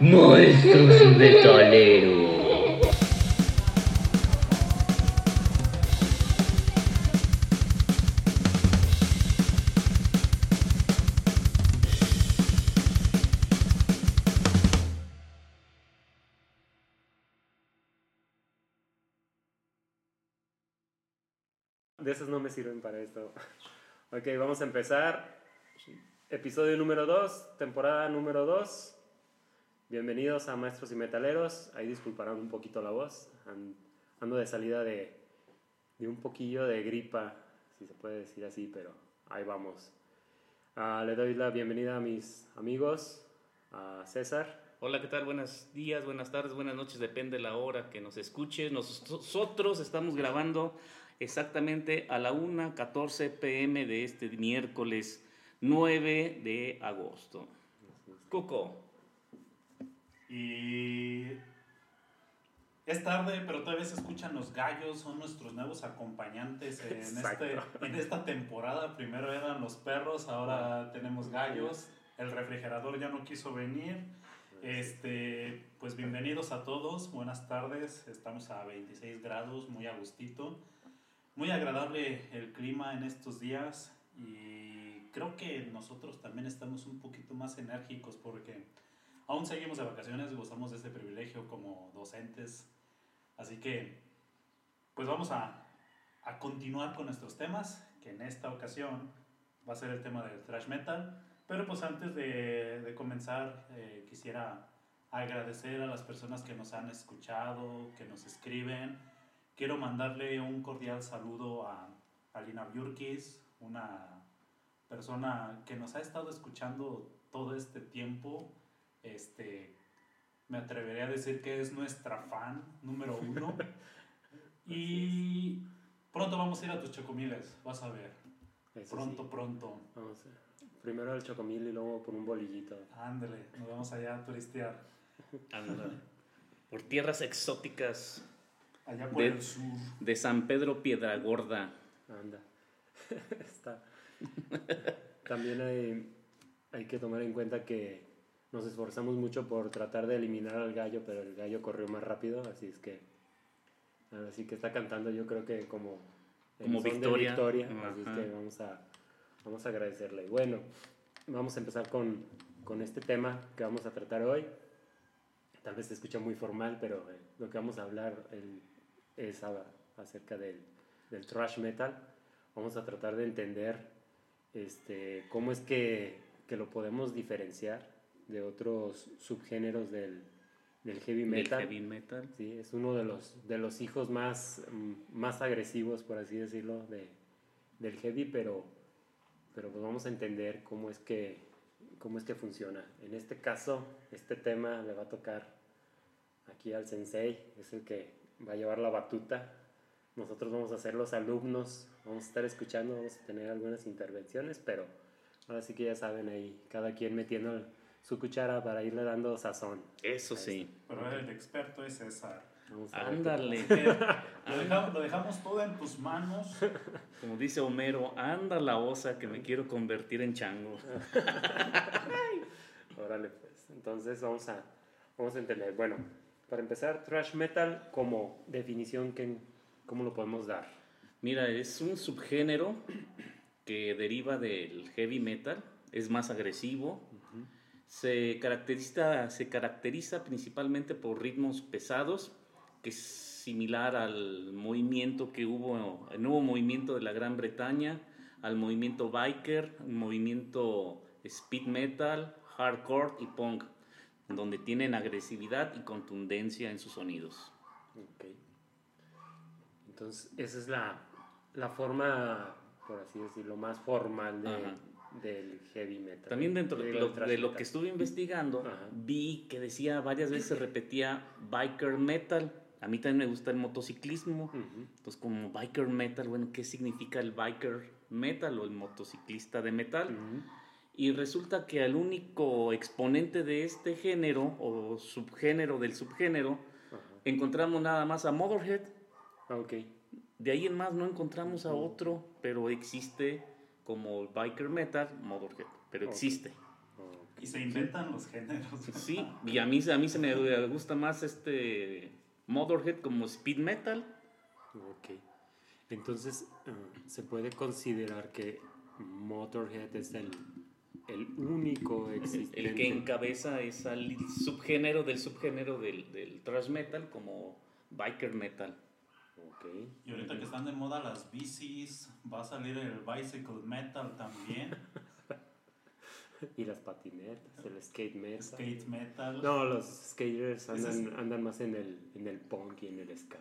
Monstruos Metaleros. De esas no me sirven para esto. Ok, vamos a empezar. Episodio número 2, temporada número 2. Bienvenidos a Maestros y Metaleros. Ahí disculparán un poquito la voz. An- Ando de salida de, de un poquillo de gripa, si se puede decir así, pero ahí vamos. Ah, le doy la bienvenida a mis amigos, a César. Hola, ¿qué tal? Buenos días, buenas tardes, buenas noches, depende de la hora que nos escuches. Nosotros estamos grabando exactamente a la 1.14 pm de este miércoles 9 de agosto. Coco, Y es tarde, pero todavía se escuchan los gallos, son nuestros nuevos acompañantes en, este, en esta temporada. Primero eran los perros, ahora tenemos gallos. El refrigerador ya no quiso venir. Este, pues bienvenidos a todos, buenas tardes. Estamos a 26 grados, muy a gustito. Muy agradable el clima en estos días y creo que nosotros también estamos un poquito más enérgicos porque aún seguimos de vacaciones, gozamos de este privilegio como docentes. Así que, pues vamos a, a continuar con nuestros temas, que en esta ocasión va a ser el tema del thrash metal. Pero pues antes de, de comenzar, eh, quisiera agradecer a las personas que nos han escuchado, que nos escriben. Quiero mandarle un cordial saludo a Alina Biurkis, una persona que nos ha estado escuchando todo este tiempo. Este, me atrevería a decir que es nuestra fan número uno. y pronto vamos a ir a tus chocomiles, vas a ver. Eso Pronto, sí. pronto. Vamos a- primero al chocomil y luego por un bolillito. Ándale, nos vamos allá a turistear. ándale. por tierras exóticas Allá por De- el sur. de San Pedro Piedragorda. Anda. Está. También hay, hay que tomar en cuenta que nos esforzamos mucho por tratar de eliminar al gallo, pero el gallo corrió más rápido, así es que. Así que está cantando, yo creo que como. Como victoria. victoria, así es que vamos a, vamos a agradecerle. Bueno, vamos a empezar con, con este tema que vamos a tratar hoy. Tal vez se escucha muy formal, pero eh, lo que vamos a hablar el- es a- acerca del, del thrash metal. Vamos a tratar de entender este, cómo es que, que lo podemos diferenciar de otros subgéneros del, del heavy Del metal. heavy metal. Sí, es uno de los, de los hijos más, mm, más agresivos, por así decirlo, de, del heavy, pero, pero pues vamos a entender cómo es, que, cómo es que funciona. En este caso, este tema le va a tocar aquí al sensei, es el que va a llevar la batuta. Nosotros vamos a ser los alumnos, vamos a estar escuchando, vamos a tener algunas intervenciones, pero ahora sí que ya saben ahí, cada quien metiendo su cuchara para irle dando sazón. Eso sí. Pero el experto es César. Ándale. Lo, dejamos, lo dejamos todo en tus manos. Como dice Homero, anda la osa que me quiero convertir en chango. Órale, pues. Entonces vamos a, vamos a entender. Bueno, para empezar, thrash metal como definición, ¿qué- ¿cómo lo podemos dar? Mira, es un subgénero que deriva del heavy metal, es más agresivo, se, caracteriza, se caracteriza principalmente por ritmos pesados, que es similar al movimiento que hubo, el nuevo movimiento de la Gran Bretaña, al movimiento biker, movimiento speed metal, hardcore y punk, donde tienen agresividad y contundencia en sus sonidos. Ok. Entonces, esa es la, la forma, por así decirlo, más formal de-. Del heavy metal. También dentro de lo, de lo que estuve investigando, Ajá. vi que decía varias veces repetía biker metal. A mí también me gusta el motociclismo. Ujú. Entonces, como biker metal, bueno, ¿qué significa el biker metal o el motociclista de metal? Ujú. Y resulta que al único exponente de este género o subgénero del subgénero Ajá. encontramos nada más a Motorhead. Ah, ok. De ahí en más no encontramos a otro, pero existe como biker metal Motorhead, pero existe. Y se inventan los géneros. Sí, y a mí, a mí se me gusta más este Motorhead como speed metal. Ok. Entonces, eh, se puede considerar que Motorhead es el, el único existente. El que encabeza es al subgénero del subgénero del, del thrash metal como biker metal. Ok. Y ahorita que están de moda las bicis, va a salir el bicycle metal también, Y las patinetas, el skate metal. skate metal. No, los skaters es- andan, andan más en el, en el punk y en el ska.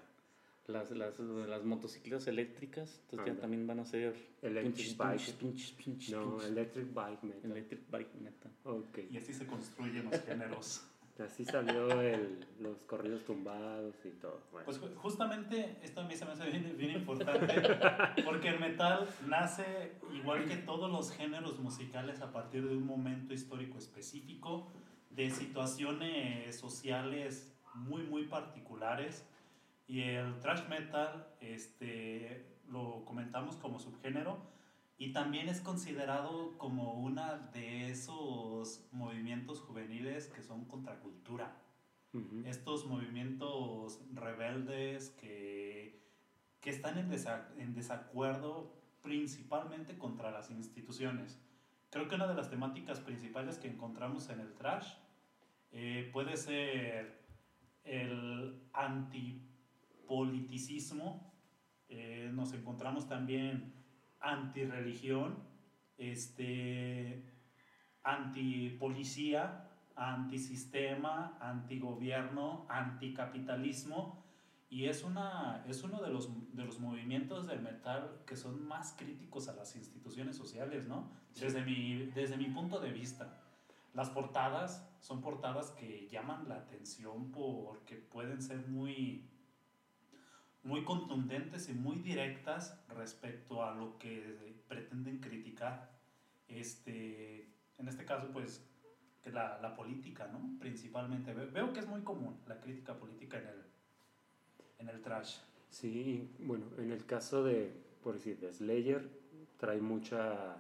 Las, las, las motocicletas eléctricas, entonces ya también van a ser Electric pinches, bike. pinches, pinches, pinches, No, electric bike metal. Electric bike metal. Ok. Y así se construyen los géneros. Así salió el, los corridos tumbados y todo. Bueno, Pues ju- justamente esto a mí se me hace bien, bien importante porque el metal nace igual que todos los géneros musicales a partir de un momento histórico específico, de situaciones sociales muy muy particulares y el thrash metal este, lo comentamos como subgénero y también es considerado como una de esos movimientos juveniles que son contracultura. Estos movimientos rebeldes que, que están en, desa- en desacuerdo principalmente contra las instituciones. Creo que una de las temáticas principales que encontramos en el trash eh, puede ser el antipoliticismo, eh, nos encontramos también antirreligión, este, antipolicía, antisistema, antigobierno, anticapitalismo. Y es, una, es uno de los, de los movimientos del metal que son más críticos a las instituciones sociales, ¿no? Desde mi, desde mi punto de vista. Las portadas son portadas que llaman la atención porque pueden ser muy, muy contundentes y muy directas respecto a lo que pretenden criticar. Este, en este caso, pues, que la, la política, ¿no? Principalmente. Ve- Veo que es muy común la crítica política en el, en el trash. Sí, bueno, en el caso de, por decir, de Slayer, trae mucha,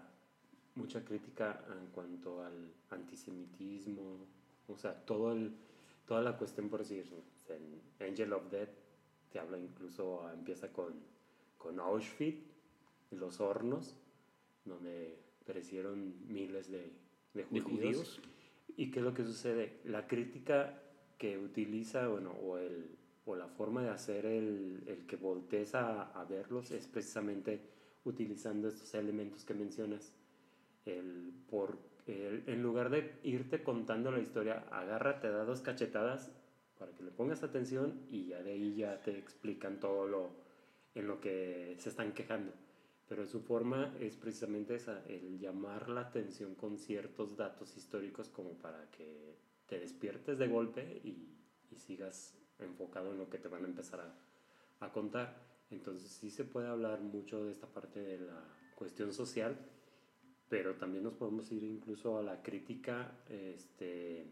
mucha crítica en cuanto al antisemitismo, o sea, todo el, toda la cuestión, por decir, en Angel of Death, te habla incluso, empieza con, con Auschwitz, los hornos, donde perecieron miles de, de De judíos. judíos. ¿Y qué es lo que sucede? La crítica que utiliza, bueno, o, el, o la forma de hacer el, el que voltees a, a verlos es precisamente utilizando estos elementos que mencionas. El, por, el- en lugar de irte contando la historia, agárrate, da dos cachetadas para que le pongas atención y ya de ahí ya te explican todo lo en lo que se están quejando. Pero su forma es precisamente esa, el llamar la atención con ciertos datos históricos como para que te despiertes de golpe y, y sigas enfocado en lo que te van a empezar a, a contar. Entonces sí se puede hablar mucho de esta parte de la cuestión social, pero también nos podemos ir incluso a la crítica este,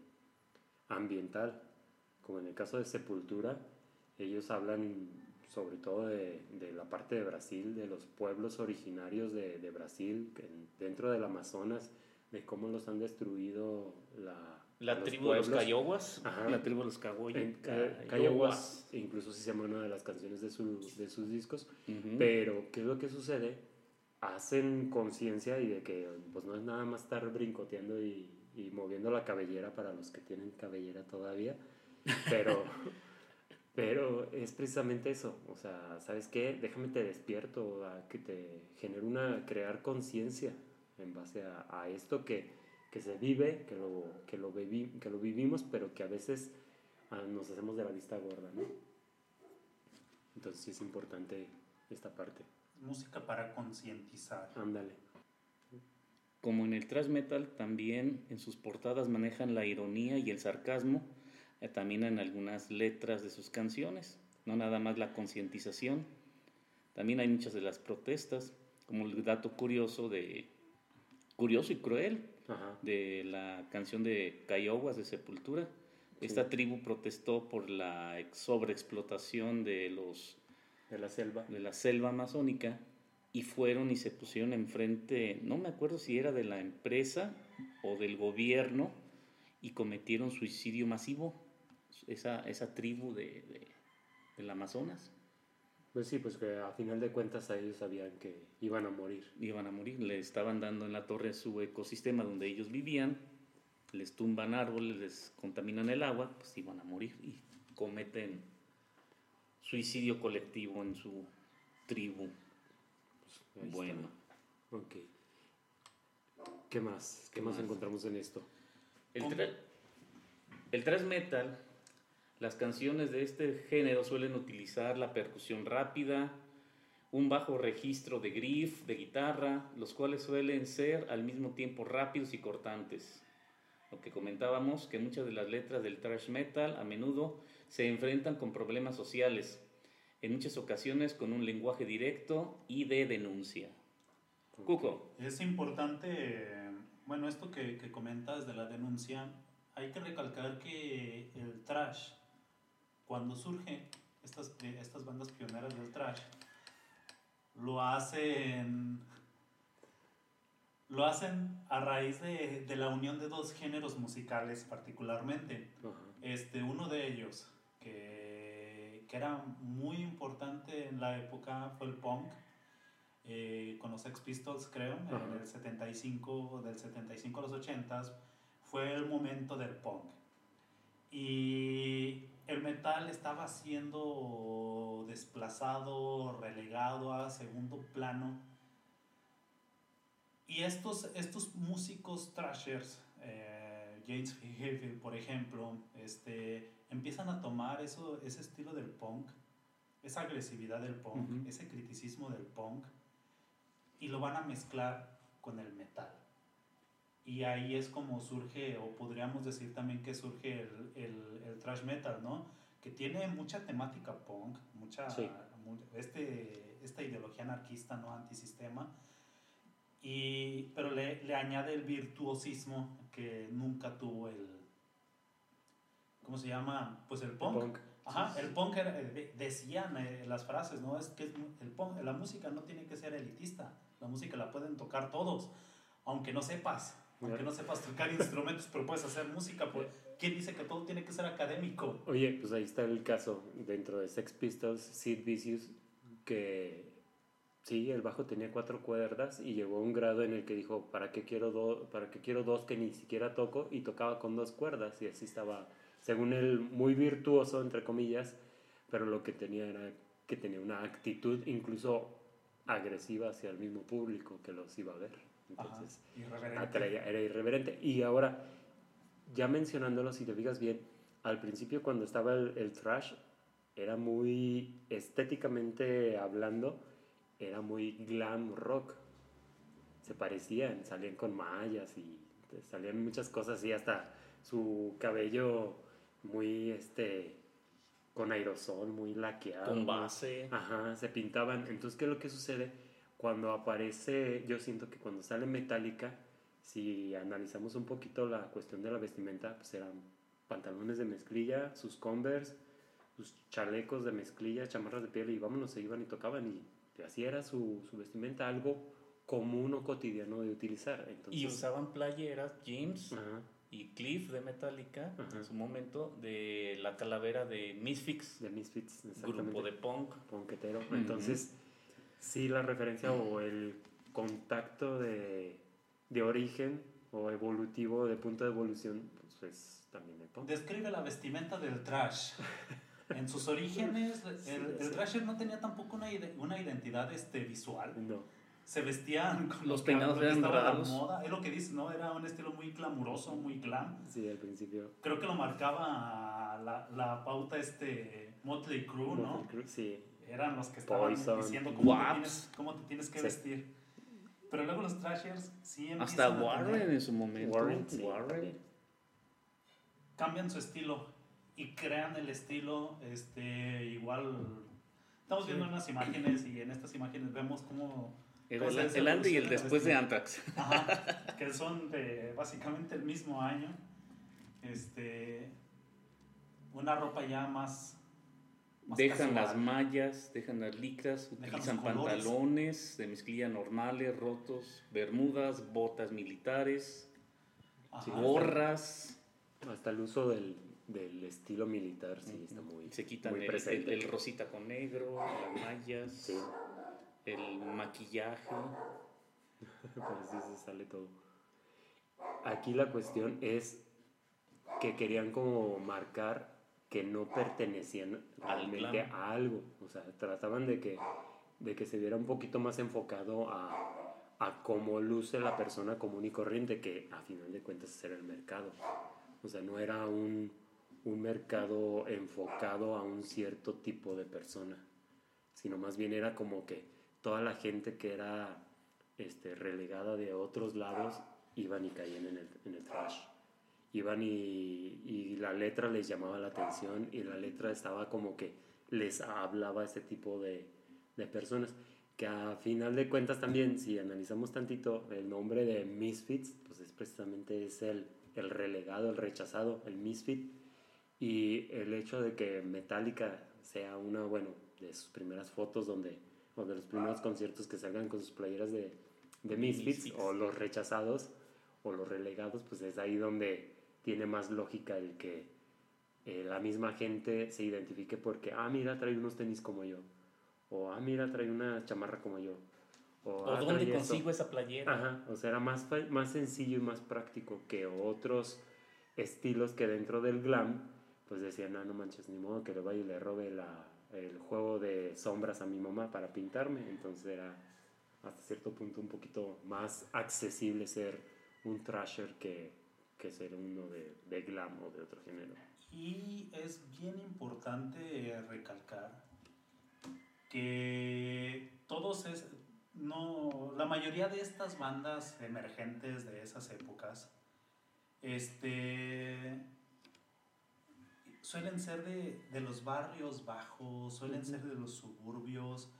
ambiental, como en el caso de Sepultura, ellos hablan sobre todo de, de la parte de Brasil, de los pueblos originarios de, de Brasil, dentro del Amazonas, de cómo los han destruido la, La tribu de los pueblos. Cayoguas. Ajá. La tribu de los Cayoguas. Cayaguas, incluso si se llama una de las canciones de, su- de sus discos. Ujú. Pero, ¿qué es lo que sucede? Hacen conciencia y de que pues no es nada más estar brincoteando y, y moviendo la cabellera para los que tienen cabellera todavía. Pero, pero es precisamente eso. O sea, ¿sabes qué? Déjame te despierto, a que te genere una, crear conciencia en base a, a esto que, que se vive, que lo, que, lo vivi- que lo vivimos, pero que a veces ah, nos hacemos de la vista gorda, ¿no? Entonces sí es importante esta parte. Música para concientizar. Ándale. Como en el thrash metal, también en sus portadas manejan la ironía y el sarcasmo, también en algunas letras de sus canciones, no nada más la concientización. También hay muchas de las protestas, como el dato curioso de curioso y cruel Ajá. de la canción de Cayoguas de Sepultura. Esta tribu protestó por la ex- sobreexplotación de los De la selva. de la selva amazónica y fueron y se pusieron enfrente, no me acuerdo si era de la empresa o del gobierno, y cometieron suicidio masivo, esa, esa tribu de, de- del Amazonas. Pues sí, pues que a final de cuentas a ellos sabían que iban a morir. Iban a morir, le estaban dando en la torre a su ecosistema donde ellos vivían, les tumban árboles, les contaminan el agua, pues iban a morir y cometen suicidio colectivo en su tribu. Está. Bueno. Ok. ¿Qué más? ¿Qué, ¿Qué más más? encontramos en esto? El, tra- el thrash metal, las canciones de este género suelen utilizar la percusión rápida, un bajo registro de griff, de guitarra, los cuales suelen ser al mismo tiempo rápidos y cortantes. Lo que comentábamos, que muchas de las letras del thrash metal a menudo se enfrentan con problemas sociales, en muchas ocasiones con un lenguaje directo y de denuncia. Cuco, Es importante, bueno, esto que, que comentas de la denuncia, hay que recalcar que el trash, cuando surge, estas, estas bandas pioneras del trash, lo hacen, lo hacen a raíz de, de la unión de dos géneros musicales particularmente. Este, uno de ellos, que, que era muy importante en la época, fue el punk, eh, con los Sex Pistols, creo, en el 75, del 75 a los 80, fue el momento del punk. Y el metal estaba siendo desplazado, relegado a segundo plano. Y estos, estos músicos thrashers, eh, James Hetfield, por ejemplo, este, empiezan a tomar eso, ese estilo del punk, esa agresividad del punk, ese criticismo del punk, y lo van a mezclar con el metal. Y ahí es como surge, o podríamos decir también que surge el, el, el thrash metal, ¿no? Que tiene mucha temática punk, mucha, Sí. este, esta ideología anarquista, ¿no? Antisistema. Y, pero le, le añade el virtuosismo que nunca tuvo el... ¿Cómo se llama? Pues el punk. Punk. Ajá, el punk era- eh, de- decían eh, las frases, ¿no? Es que el punk, la música no tiene que ser elitista, la música la pueden tocar todos, aunque no sepas, aunque no sepas tocar instrumentos, pero puedes hacer música. Pues, ¿Quién dice que todo tiene que ser académico? Oye, pues ahí está el caso dentro de Sex Pistols, Sid Vicious, que sí, el bajo tenía cuatro cuerdas y llegó a un grado en el que dijo, ¿para qué quiero, do- para qué quiero dos que ni siquiera toco? Y tocaba con dos cuerdas y así estaba, según él, muy virtuoso, entre comillas, pero lo que tenía era que tenía una actitud incluso agresiva hacia el mismo público que los iba a ver. Entonces, irreverente. atraía, era irreverente. Y ahora, ya mencionándolo, si te fijas bien, al principio cuando estaba el, el thrash, era muy estéticamente hablando, era muy glam rock. Se parecían, salían con mallas y salían muchas cosas y hasta su cabello muy este con aerosol, muy laqueado. con base. Ajá, se pintaban. Entonces, ¿qué es lo que sucede? Cuando aparece, yo siento que cuando sale Metallica, si analizamos un poquito la cuestión de la vestimenta, pues eran pantalones de mezclilla, sus Converse, sus chalecos de mezclilla, chamarras de piel y vámonos, se iban y tocaban y así era su, su vestimenta, algo común o cotidiano de utilizar. Entonces, Y usaban playeras, jeans Ajá, y Cliff de Metallica Ajá. en su momento de la calavera de Misfits, de Misfits, exactamente. grupo de punk. ponquetero. Ujú. Entonces, sí, la referencia o el contacto de, de origen o evolutivo, de punto de evolución, pues es también el punk. Describe la vestimenta del trash. En sus orígenes, el, Sí, el thrasher no tenía tampoco una, ide- una identidad este, visual. No, se vestían con Los peinados eran a la raros. moda. Es lo que dice, ¿no? Era un estilo muy glamuroso, muy glam. sí, al principio. Creo que lo marcaba la, la pauta este Motley Crue, ¿no? Motley Crue, Sí, Eran los que estaban Poison. diciendo cómo te, tienes, cómo te tienes que Sí. vestir. Pero luego los trashers sí empiezan Hasta a Warren tener- en su momento. Warren, sí, Warren. cambian su estilo y crean el estilo este igual estamos viendo unas imágenes y en estas imágenes vemos cómo el, antes y el después de. Anthrax. Ajá, que son de básicamente el mismo año. Este, una ropa ya más, Dejan las mallas, dejan las licras, Dejan utilizan pantalones de mezclilla normales, rotos, bermudas, botas militares, Ajá. gorras. Hasta el uso del, del estilo militar, sí, está muy, Se quitan muy el, presente. el- el rosita con negro, las mallas, Sí, el maquillaje. pero sí se sale todo. Aquí la cuestión es que querían como marcar que no pertenecían Al realmente a algo. O sea, trataban de que, de que se viera un poquito más enfocado a, a cómo luce la persona común y corriente, que a final de cuentas era el mercado. O sea, no era un, un mercado enfocado a un cierto tipo de persona, sino más bien era como que toda la gente que era este, relegada de otros lados iban y caían en el, en el trash. Iban y, y la letra les llamaba la atención y la letra estaba como que les hablaba a este tipo de, de personas. Que a final de cuentas también, si analizamos tantito, el nombre de Misfits, pues es precisamente es el, el relegado, el rechazado, el Misfit. Y el hecho de que Metallica sea una, bueno, de sus primeras fotos donde, o de los primeros conciertos que salgan con sus playeras de, de Misfits, Misfits. o los rechazados o los relegados, pues es ahí donde tiene más lógica el que eh, la misma gente se identifique porque, ah, mira, trae unos tenis como yo, o ah, mira, trae una chamarra como yo, o, ¿O "Ah, dónde trae esto". consigo esa playera? Ajá, o sea, era más, más sencillo y más práctico que otros estilos que dentro del glam, pues decían, ah, no manches, ni modo que le vaya y le robe la, el juego de sombras a mi mamá para pintarme. Entonces era hasta cierto punto un poquito más accesible ser un trasher que, que ser uno de, de glam o de otro género. Y es bien importante recalcar que todos es, no, la mayoría de estas bandas emergentes de esas épocas, este, suelen ser de, de los barrios bajos, suelen ser de los suburbios,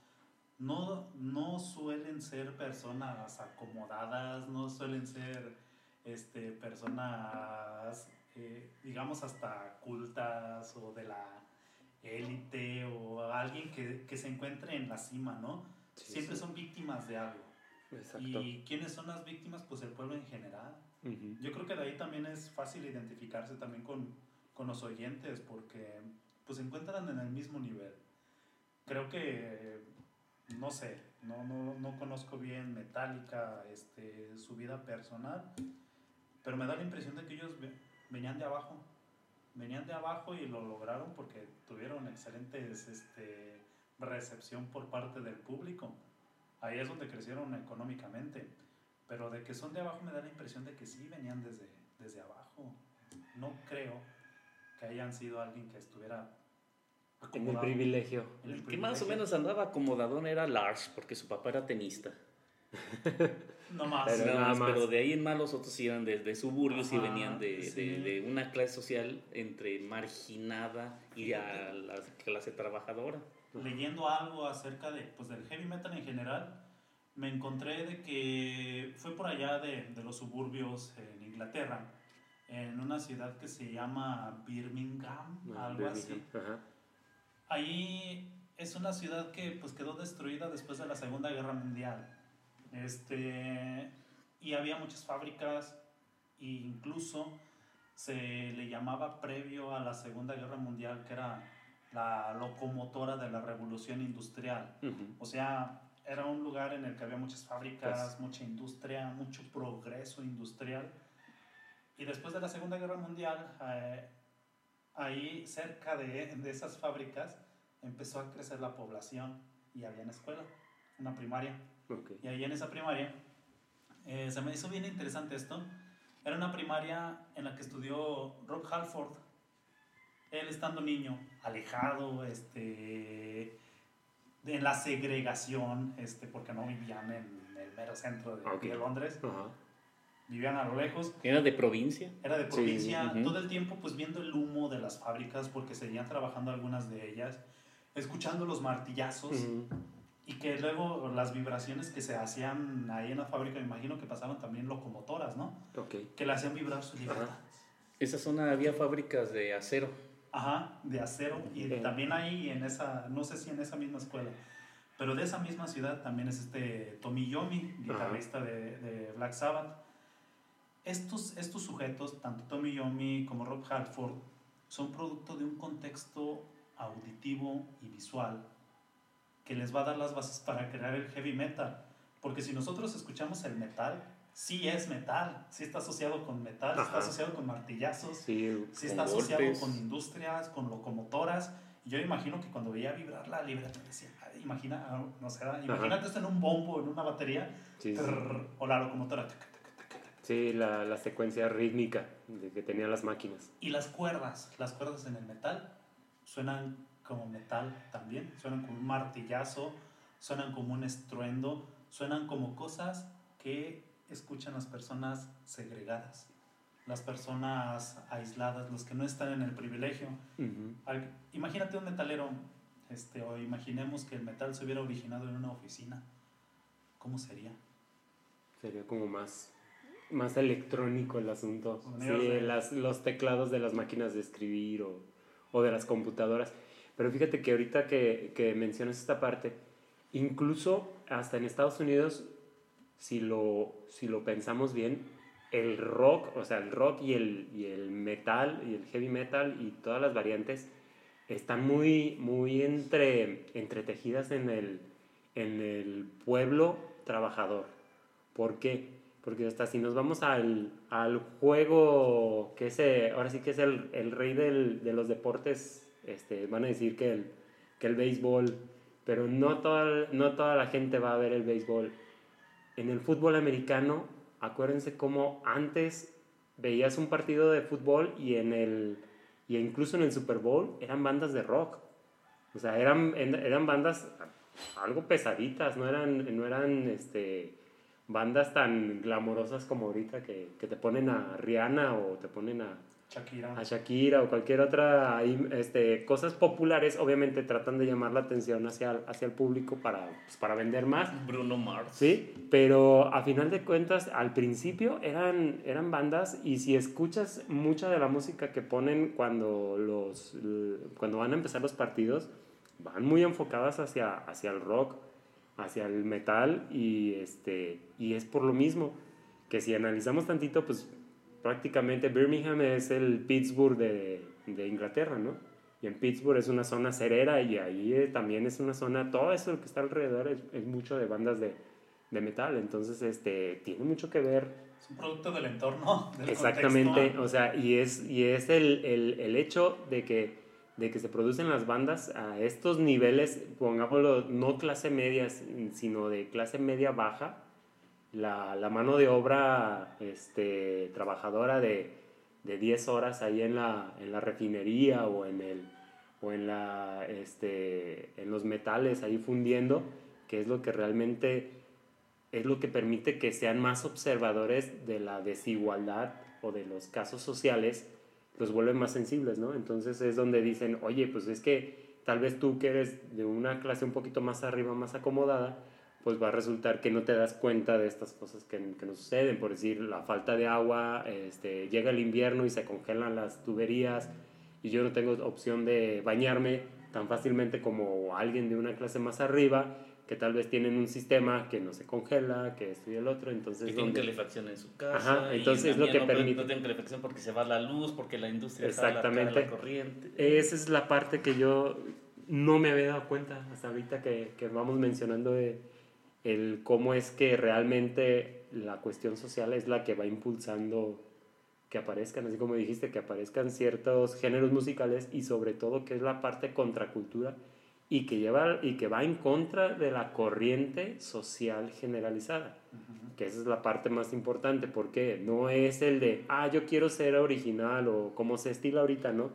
no, no suelen ser personas acomodadas, no suelen ser este, personas, eh, digamos, hasta cultas o de la élite o alguien que, que se encuentre en la cima, ¿no? Sí, Siempre sí. son víctimas de algo. Exacto. ¿Y quiénes son las víctimas? Pues el pueblo en general. Ujú. Yo creo que de ahí también es fácil identificarse también con, con los oyentes porque pues se encuentran en el mismo nivel. Creo que, no sé, no, no, no conozco bien Metallica, este, su vida personal, pero me da la impresión de que ellos ve- venían de abajo. Venían de abajo y lo lograron porque tuvieron excelentes este, recepción por parte del público. Ahí es donde crecieron económicamente. Pero de que son de abajo me da la impresión de que sí venían desde, desde abajo. No creo que hayan sido alguien que estuviera En el privilegio. en el que más o menos andaba acomodadón era Lars, porque su papá era tenista. No más. Pero Nada más, más. pero de ahí en más los otros sí eran de, de suburbios y venían de, de- sí. de una clase social entre marginada y a la clase trabajadora. leyendo algo acerca de, pues, del heavy metal en general, me encontré de que fue por allá de, de los suburbios en Inglaterra, en una ciudad que se llama Birmingham, Ah, algo así. Ajá. Ahí es una ciudad que pues quedó destruida después de la Segunda Guerra Mundial. Este, y había muchas fábricas e incluso se le llamaba previo a la Segunda Guerra Mundial que era la locomotora de la revolución industrial. Ujú. O sea, era un lugar en el que había muchas fábricas, Pues- mucha industria, mucho progreso industrial. Y después de la Segunda Guerra Mundial, eh, ahí cerca de, de esas fábricas empezó a crecer la población y había una escuela, una primaria. Ok. Y ahí en esa primaria, eh, se me hizo bien interesante esto. Era una primaria en la que estudió Rob Halford. Él estando niño, alejado, este, de la segregación, este, porque no vivían en el mero centro de, Ok. de Londres, Ajá. vivían a lo lejos. Era de provincia. Era de Sí, provincia, ujú. todo el tiempo pues viendo el humo de las fábricas porque seguían trabajando algunas de ellas, escuchando los martillazos Ujú. Y que luego las vibraciones que se hacían ahí en la fábrica, me imagino que pasaban también locomotoras, ¿no? Ok. Que le hacían vibrar su libertad. Esa zona había fábricas de acero. Ajá, de acero. Y Ok. también ahí en esa, no sé si en esa misma escuela, pero de esa misma ciudad también es este Tommy Yomi, guitarrista de, de Black Sabbath. Estos, estos sujetos, tanto Tommy Yomi como Rob Halford, son producto de un contexto auditivo y visual que les va a dar las bases para crear el heavy metal. Porque si nosotros escuchamos el metal, sí es metal, sí está asociado con metal, está Ajá. asociado con martillazos, Sí, sí está asociado con industrias, con locomotoras. Y yo imagino que cuando veía vibrar la libreta decía, "Ay, imagina, ah, no sé, imagínate esto en un bombo, en una batería, sí, trrr, o la locomotora. Sí, la, la secuencia rítmica de que tenían las máquinas. Y las cuerdas, las cuerdas en el metal suenan como metal también, suenan como un martillazo, suenan como un estruendo, suenan como cosas que escuchan las personas segregadas, las personas aisladas, los que no están en el privilegio. Ujú. Al- Imagínate un metalero, este, o imaginemos que el metal se hubiera originado en una oficina. ¿Cómo sería? Sería como más, más electrónico el asunto. Sí, de- las, los teclados de las máquinas de escribir o, o de las computadoras. Pero fíjate que ahorita que, que mencionas esta parte, incluso hasta en Estados Unidos, si lo, si lo pensamos bien, el rock, o sea, el rock y el, y el metal y el heavy metal y todas las variantes están muy, muy entre, entretejidas en el, en el pueblo trabajador. ¿Por qué? Porque hasta si nos vamos al, al juego, que es, eh, ahora sí que es el, el rey del- de los deportes, este, van a decir que el, que el béisbol, pero no toda, no toda la gente va a ver el béisbol. En el fútbol americano, acuérdense cómo antes veías un partido de fútbol y en el y incluso en el Super Bowl eran bandas de rock. O sea, eran, eran bandas algo pesaditas, no eran, no eran este, bandas tan glamorosas como ahorita que, que te ponen a Rihanna o te ponen a, Shakira. a Shakira o cualquier otra ahí, este, cosas populares, obviamente tratan de llamar la atención hacia, hacia el público para, pues, para vender más. Bruno Mars. Sí, pero a final de cuentas, al principio eran, eran bandas y si escuchas mucha de la música que ponen cuando, los, cuando van a empezar los partidos, van muy enfocadas hacia, hacia el rock, hacia el metal y, este, y es por lo mismo que si analizamos tantito, pues prácticamente Birmingham es el Pittsburgh de, de Inglaterra, ¿no? Y en Pittsburgh es una zona cerera y ahí eh, también es una zona, todo eso que está alrededor es, es mucho de bandas de, de metal, entonces este, tiene mucho que ver Es un producto del entorno, del exactamente, contexto. o sea, y es, y es el, el, el hecho de que, de que se producen las bandas a estos niveles, pongámoslo, no clase media, sino de clase media baja, la, la mano de obra este, trabajadora de, de 10 horas ahí en la, en la refinería o en, el, o en, la, este, en los metales ahí fundiendo, que es lo que realmente es lo que permite que sean más observadores de la desigualdad o de los casos sociales, los vuelven más sensibles, ¿no? Entonces es donde dicen, oye, pues es que tal vez tú que eres de una clase un poquito más arriba, más acomodada, pues va a resultar que no te das cuenta de estas cosas que, que nos suceden, por decir, la falta de agua, este, llega el invierno y se congelan las tuberías y yo no tengo opción de bañarme tan fácilmente como alguien de una clase más arriba, que tal vez tienen un sistema que no se congela, que esto y el otro, entonces... Que tienen calefacción en su casa. Ajá, entonces es lo que no permite- No tienen calefacción porque se va la luz, porque la industria está a la- Exactamente. la corriente. Esa es la parte que yo no me había dado cuenta hasta ahorita que, que vamos mencionando de el cómo es que realmente la cuestión social es la que va impulsando que aparezcan, así como dijiste, que aparezcan ciertos géneros musicales y sobre todo que es la parte contracultura y que, lleva, y que va en contra de la corriente social generalizada Ujú. que esa es la parte más importante, porque no es el de, ah, yo quiero ser original o como se estila ahorita, ¿no?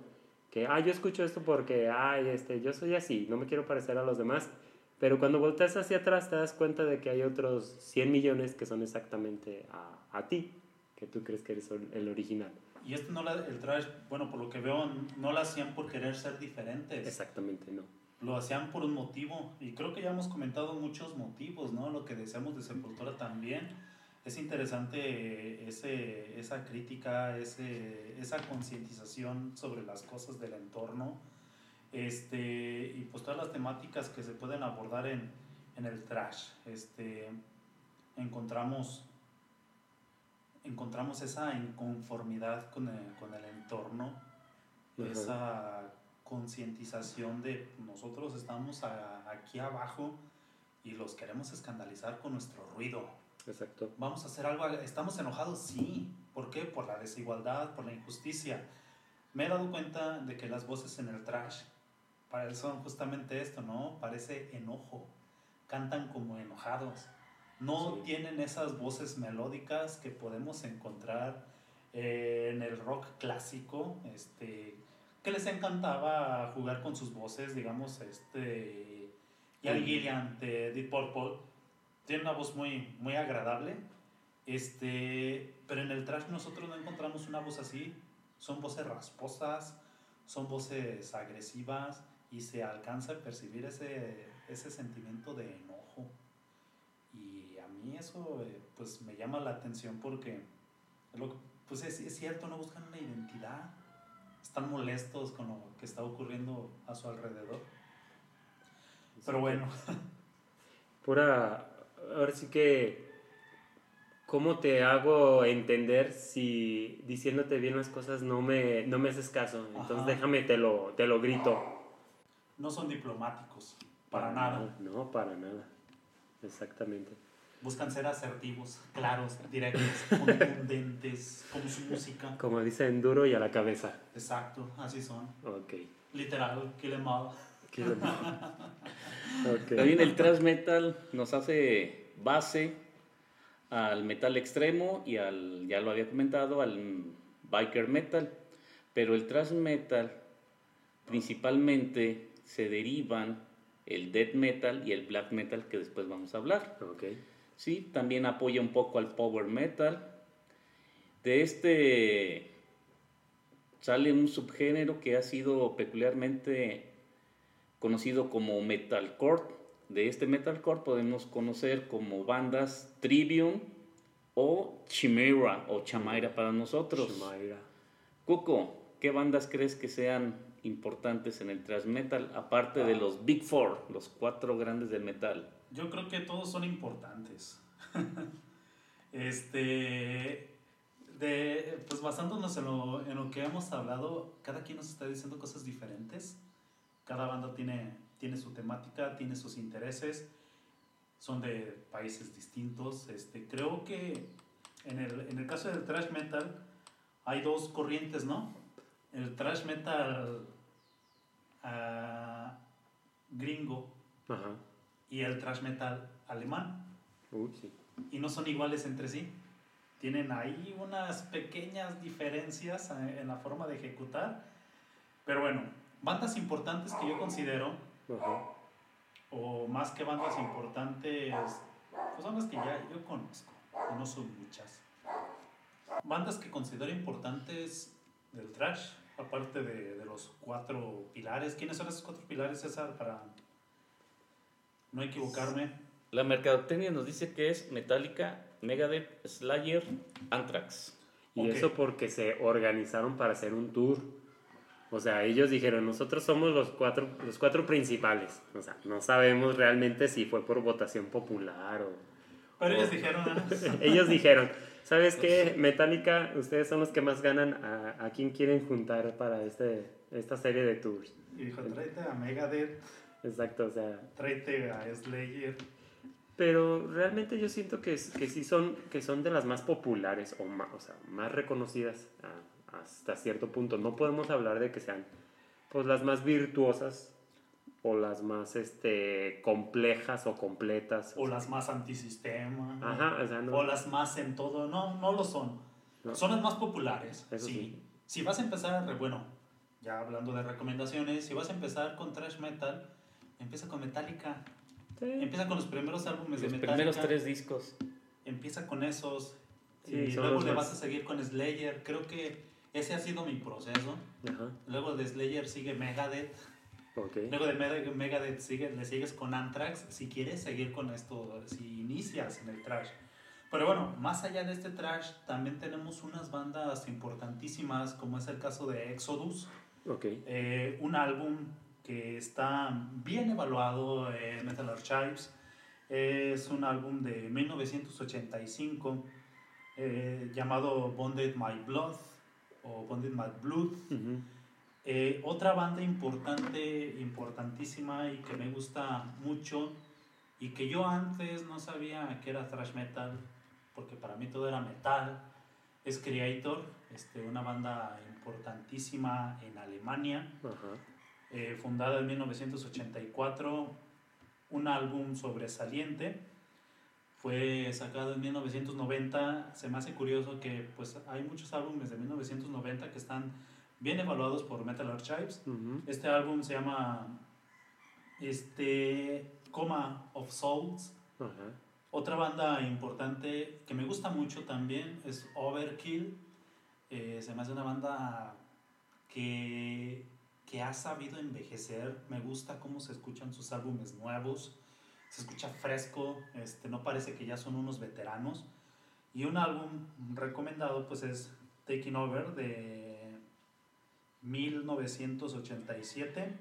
Que, ah, yo escucho esto porque, ay, este, yo soy así, no me quiero parecer a los demás, pero cuando volteas hacia atrás te das cuenta de que hay otros 100 millones que son exactamente a, a ti, que tú crees que eres el original. Y esto no la, el trash, bueno, por lo que veo, no lo hacían por querer ser diferentes. Exactamente, no. Lo hacían por un motivo. Y creo que ya hemos comentado muchos motivos, ¿no? Lo que decíamos de Sepultura también es interesante ese, esa crítica, ese, esa concientización sobre las cosas del entorno este, y pues todas las temáticas que se pueden abordar en, en el trash. Este, encontramos, encontramos esa inconformidad con el, con el entorno, Ajá. esa concientización de nosotros estamos a- aquí abajo y los queremos escandalizar con nuestro ruido. Exacto. Vamos a hacer algo, estamos enojados, sí. ¿Por qué? Por la desigualdad, por la injusticia. Me he dado cuenta de que las voces en el trash son justamente esto, ¿no? Parece enojo. Cantan como enojados. No Sí. tienen esas voces melódicas que podemos encontrar eh, en el rock clásico, este, que les encantaba jugar con sus voces, digamos, este, Ian. Gillian de Deep Purple tiene una voz muy, muy agradable, este, pero en el trash nosotros no encontramos una voz así, son voces rasposas, son voces agresivas y se alcanza a percibir ese, ese sentimiento de enojo. Y a mí eso eh, pues me llama la atención porque pues es, es cierto, no buscan una identidad, están molestos con lo que está ocurriendo a su alrededor. Pero bueno, Pura, ahora sí que, ¿cómo te hago entender si diciéndote bien las cosas no me, no me haces caso? Entonces Ajá. déjame, te lo, te lo grito. No son diplomáticos, para nada. No, para nada. Exactamente. Buscan ser asertivos, claros, directos, contundentes, como su música. Como dicen, duro y a la cabeza. Exacto, así son. Ok. Literal, kill em all. Qué bueno. Ok. También el thrash metal nos hace base al metal extremo y al, ya lo había comentado, al biker metal. Pero el thrash metal principalmente se derivan el death metal y el black metal que después vamos a hablar. Sí, también apoya un poco al power metal. De este sale un subgénero que ha sido peculiarmente conocido como metalcore. De este metalcore podemos conocer como bandas Trivium o Chimera o Chamaira para nosotros. Shumaira. Cuco, ¿qué bandas crees que sean importantes en el thrash metal aparte de los Big Four, los cuatro grandes del metal? Yo creo que todos son importantes. este, de, pues basándonos en lo, en lo que hemos hablado, cada quien nos está diciendo cosas diferentes. Cada banda tiene, tiene su temática, tiene sus intereses, son de países distintos. Este, creo que en el, en el caso del thrash metal hay dos corrientes, ¿no? El thrash metal gringo Ajá. y el thrash metal alemán. Sí. Y no son iguales entre sí. Tienen ahí unas pequeñas diferencias eh, en la forma de ejecutar. Pero bueno, bandas importantes que yo considero, Ajá. o más que bandas importantes, pues son las que ya yo conozco, no son muchas. Bandas que considero importantes del trash, aparte de, de los cuatro pilares. ¿Quiénes son esos cuatro pilares, César? Para no equivocarme. La mercadotecnia nos dice que es Metallica, Megadeth, Slayer, Anthrax. Y Ok. eso porque se organizaron para hacer un tour. O sea, ellos dijeron, nosotros somos los cuatro, los cuatro principales. O sea, no sabemos realmente si fue por votación popular o... Pero ellos dijeron, "Ah, Ellos dijeron, ¿sabes qué? Metallica, ustedes son los que más ganan. ¿A, a quién quieren juntar para este, esta serie de tours? Y dijo, tráete a Megadeth, Exacto, o sea... tráete a Slayer. Pero realmente yo siento que, que sí son, que son de las más populares o, ma- o sea, más reconocidas a- hasta cierto punto. No podemos hablar de que sean pues, las más virtuosas o las más este, complejas o completas. O las más antisistema. Ajá, o sea, no. O las más en todo. No, no lo son. No. Son las más populares. Eso sí. sí. Si vas a empezar, bueno, ya hablando de recomendaciones, si vas a empezar con thrash metal, empieza con Metallica. Sí. Empieza con los primeros álbumes Los de Metallica. primeros tres discos. Empieza con esos. Sí, y luego los le más- vas a seguir con Slayer. Creo que ese ha sido mi proceso. Ajá, Luego de Slayer sigue Megadeth. Ok. Luego de Meg- Megadeth sigue, le sigues con Anthrax si quieres seguir con esto, si inicias en el trash. Pero bueno, más allá de este trash, también tenemos unas bandas importantísimas, como es el caso de Exodus, Ok. eh, un álbum que está bien evaluado en Metal Archives. Es un álbum de 1985 eh, llamado Bonded My Blood o Bonded My Blood. Ujú. Eh, otra banda importante, importantísima y que me gusta mucho y que yo antes no sabía que era thrash metal, porque para mí todo era metal, es Creator, este, una banda importantísima en Alemania, eh, fundada en 1984, un álbum sobresaliente. Fue sacado en 1990. Se me hace curioso que pues, hay muchos álbumes de 1990 que están bien evaluados por Metal Archives. Ujú. Este álbum se llama este, Coma of Souls. Ajá. Otra banda importante que me gusta mucho también es Overkill. Eh, se me hace una banda que, que ha sabido envejecer. Me gusta cómo se escuchan sus álbumes nuevos. Se escucha fresco, este, no parece que ya son unos veteranos. Y un álbum recomendado pues es Taking Over de 1987.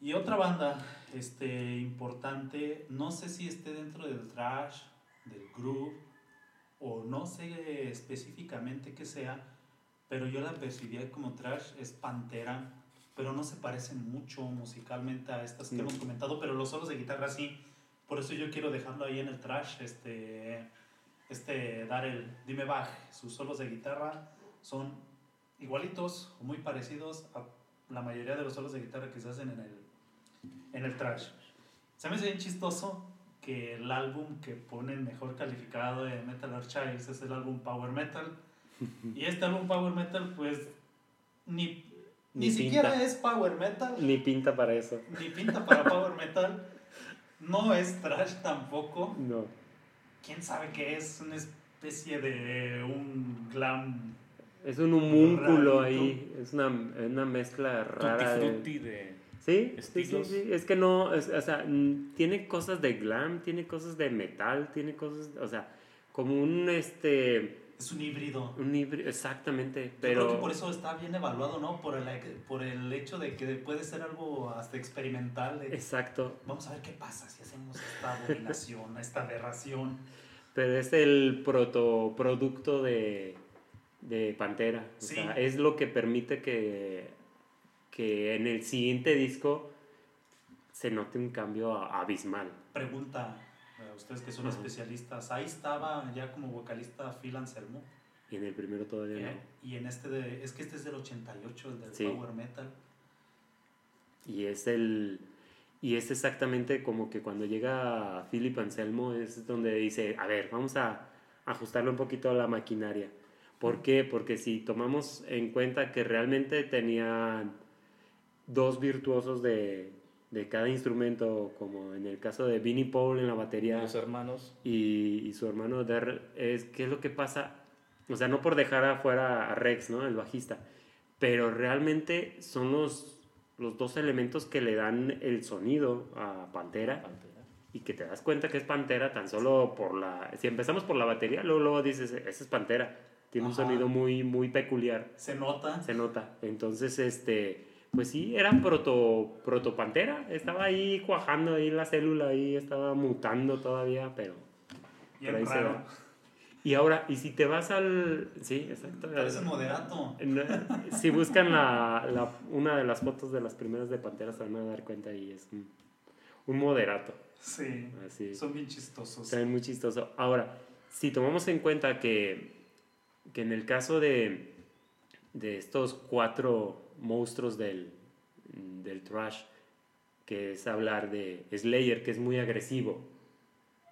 Y otra banda este, importante, no sé si esté dentro del thrash, del groove, o no sé específicamente qué sea, pero yo la percibía como thrash, es Pantera, pero no se parecen mucho musicalmente a estas que No. hemos comentado, pero los solos de guitarra sí, por eso yo quiero dejarlo ahí en el trash, este, este, dar el dime baj, sus solos de guitarra son igualitos o muy parecidos a la mayoría de los solos de guitarra que se hacen en el, en el trash. Se me hace bien chistoso que el álbum que ponen mejor calificado en Metal Archives es el álbum Power Metal. Y este álbum Power Metal, pues, ni, ni, Ni siquiera es Power Metal, Ni pinta para eso. ni pinta para Power Metal. No es trash tampoco. No. ¿Quién sabe qué es? Una especie de un glam. Es un homúnculo Rarito. ahí. Es una, una mezcla rara. Tutti de- frutti de... Sí, sí, sí, estilos. sí. Es que no, es- o sea, tiene cosas de glam, tiene cosas de metal, tiene cosas, o sea, como un, este, Es un híbrido. un híbrido, exactamente, Yo creo que pero... por eso está bien evaluado, ¿no? Por el, por el hecho de que puede ser algo hasta experimental. de- Exacto, Vamos a ver qué pasa si hacemos esta abominación, esta aberración. pero es el protoproducto de, de Pantera. O Sí. sea, es lo que permite que, que en el siguiente disco se note un cambio abismal. Pregunta a ustedes que son Ajá. especialistas. Ahí estaba ya como vocalista Phil Anselmo. Y en el primero todavía ¿eh? no. Y en este de, es que este es del 88, el del Sí. Power Metal. Y es el. Y es exactamente como que cuando llega Philip Anselmo es donde dice, a ver, vamos a ajustarle un poquito a la maquinaria. ¿Por qué? Porque si tomamos en cuenta que realmente tenían dos virtuosos de, de cada instrumento, como en el caso de Vinnie Paul en la batería Los hermanos. y, y su hermano Darrell, es qué es lo que pasa, o sea, no por dejar afuera a Rex, ¿no? El bajista, pero realmente son los, los dos elementos que le dan el sonido a Pantera Pantera. y que te das cuenta que es Pantera tan solo por la... Si empezamos por la batería, luego, luego dices, ese es Pantera, tiene un sonido muy, muy peculiar, Se nota. se nota. Entonces, este... Pues sí, era proto, proto Pantera, estaba ahí cuajando ahí la célula, ahí estaba mutando todavía, pero... Bien Por ahí se va. Y ahora, y si te vas al... Sí, exacto. Parece moderato. Si buscan la, la- una de las fotos de las primeras de Pantera se van a dar cuenta y es un, un moderato. Sí. Así. Son bien chistosos. Ve muy chistoso. Ahora, si tomamos en cuenta que, que en el caso de, de estos cuatro monstruos del, del trash, que es hablar de Slayer, que es muy agresivo,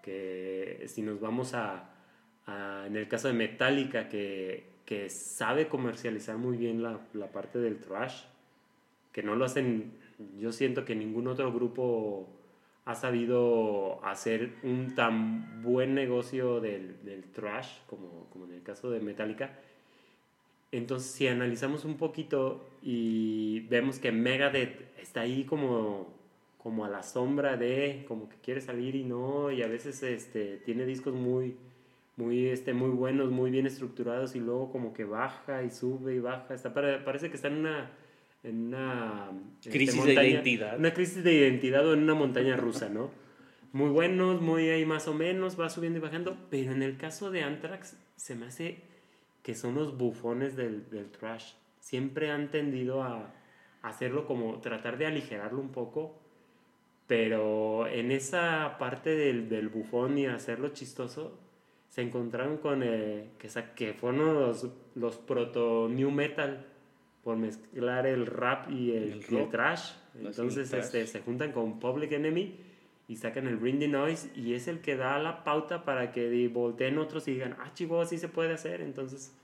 que si nos vamos a, a- en el caso de Metallica, que, que sabe comercializar muy bien la, la parte del trash, que no lo hacen, yo siento que ningún otro grupo ha sabido hacer un tan buen negocio del, del trash como, como en el caso de Metallica. Entonces, si analizamos un poquito y vemos que Megadeth está ahí como, como a la sombra de, como que quiere salir y no, y a veces este, tiene discos muy, muy, este, muy buenos, muy bien estructurados y luego como que baja y sube y baja. Está, parece que está en una... En una este, crisis de identidad. Una crisis de identidad o en una montaña rusa, ¿no? Muy buenos, muy ahí más o menos, va subiendo y bajando, pero en el caso de Anthrax se me hace que son los bufones del, del trash. Siempre han tendido a, hacerlo como tratar de aligerarlo un poco, pero en esa parte del, del bufón y hacerlo chistoso, se encontraron con eh, que, que fueron los, los proto new metal por mezclar el rap y el, el, trash. Entonces Este, se juntan con Public Enemy y sacan el Bring the Noise y es el que da la pauta para que volteen otros y digan, ah, chivo, así se puede hacer. Entonces,